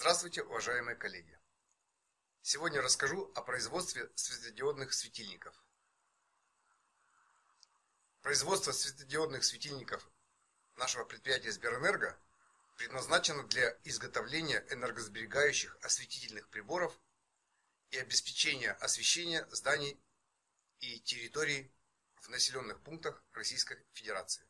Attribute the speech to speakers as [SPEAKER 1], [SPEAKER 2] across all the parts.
[SPEAKER 1] Здравствуйте, уважаемые коллеги! Сегодня расскажу о производстве светодиодных светильников. Производство светодиодных светильников нашего предприятия Сберэнерго предназначено для изготовления энергосберегающих осветительных приборов и обеспечения освещения зданий и территорий в населенных пунктах Российской Федерации.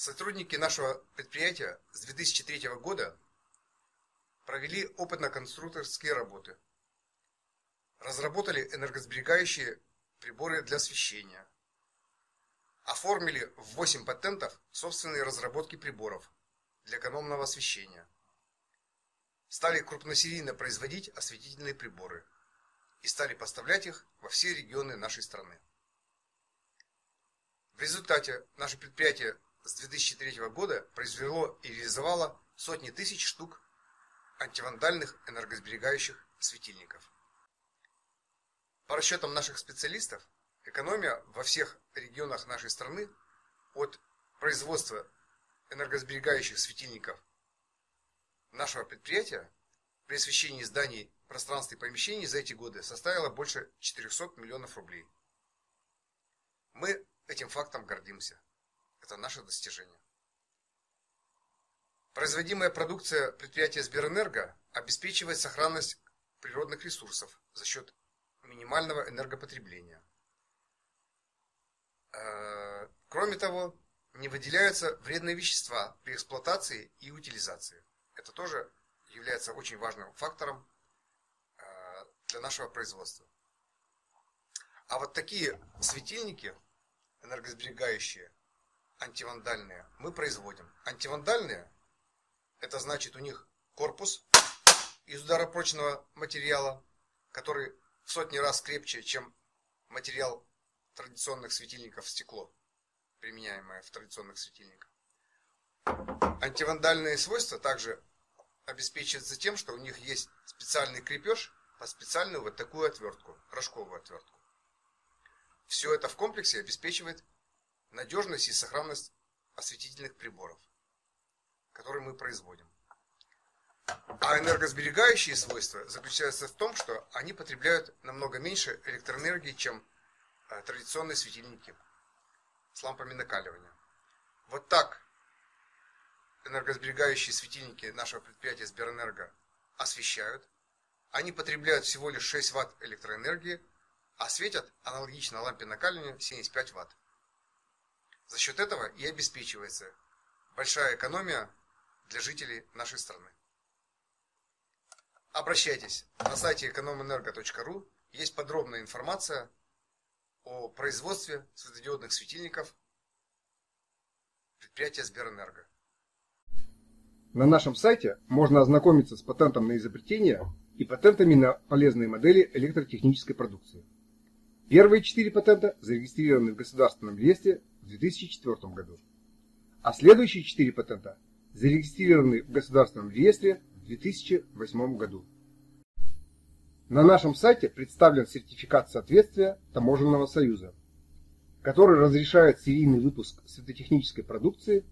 [SPEAKER 1] Сотрудники нашего предприятия с 2003 года провели опытно-конструкторские работы, разработали энергосберегающие приборы для освещения, оформили в 8 патентов собственные разработки приборов для экономного освещения, стали крупносерийно производить осветительные приборы и стали поставлять их во все регионы нашей страны. В результате наше предприятие с 2003 года произвело и реализовало сотни тысяч штук антивандальных энергосберегающих светильников. По расчетам наших специалистов, экономия во всех регионах нашей страны от производства энергосберегающих светильников нашего предприятия при освещении зданий, пространств и помещений за эти годы составила больше 400 миллионов рублей. Мы этим фактом гордимся. Это наше достижение. Производимая продукция предприятия Сберэнерго обеспечивает сохранность природных ресурсов за счет минимального энергопотребления. Э, кроме того, не выделяются вредные вещества при эксплуатации и утилизации. Это тоже является очень важным фактором э, для нашего производства. А вот такие светильники энергосберегающие антивандальные мы производим. Антивандальные, это значит у них корпус из ударопрочного материала, который в сотни раз крепче, чем материал традиционных светильников стекло, применяемое в традиционных светильниках. Антивандальные свойства также обеспечиваются тем, что у них есть специальный крепеж под специальную вот такую отвертку, рожковую отвертку. Все это в комплексе обеспечивает надежность и сохранность осветительных приборов, которые мы производим. А энергосберегающие свойства заключаются в том, что они потребляют намного меньше электроэнергии, чем э, традиционные светильники с лампами накаливания. Вот так энергосберегающие светильники нашего предприятия Сберэнерго освещают. Они потребляют всего лишь 6 Вт электроэнергии, а светят аналогично лампе накаливания 75 Вт. За счет этого и обеспечивается большая экономия для жителей нашей страны. Обращайтесь. На сайте экономэнерго.ру есть подробная информация о производстве светодиодных светильников предприятия Сберэнерго.
[SPEAKER 2] На нашем сайте можно ознакомиться с патентом на изобретение и патентами на полезные модели электротехнической продукции. Первые четыре патента зарегистрированы в Государственном реестре в 2004 году, а следующие четыре патента зарегистрированы в Государственном реестре в 2008 году. На нашем сайте представлен сертификат соответствия Таможенного союза, который разрешает серийный выпуск светотехнической продукции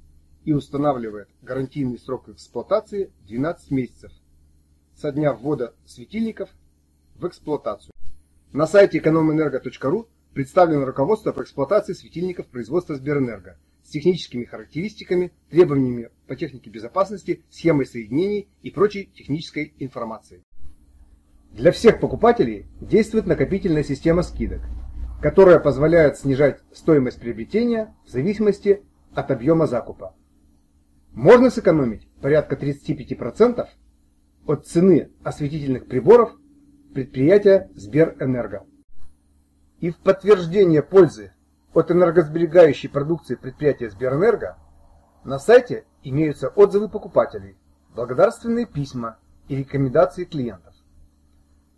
[SPEAKER 2] и устанавливает гарантийный срок эксплуатации 12 месяцев со дня ввода светильников в эксплуатацию. На сайте экономэнерго.ру представлено руководство по эксплуатации светильников производства Сберэнерго с техническими характеристиками, требованиями по технике безопасности, схемой соединений и прочей технической информацией. Для всех покупателей действует накопительная система скидок, которая позволяет снижать стоимость приобретения в зависимости от объема закупа. Можно сэкономить порядка 35% от цены осветительных приборов предприятия Сберэнерго. И в подтверждение пользы от энергосберегающей продукции предприятия Сберэнерго на сайте имеются отзывы покупателей, благодарственные письма и рекомендации клиентов.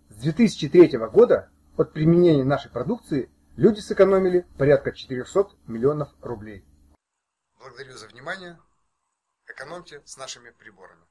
[SPEAKER 2] С 2003 года от применения нашей продукции люди сэкономили порядка 400 миллионов рублей.
[SPEAKER 1] Благодарю за внимание. Экономьте с нашими приборами.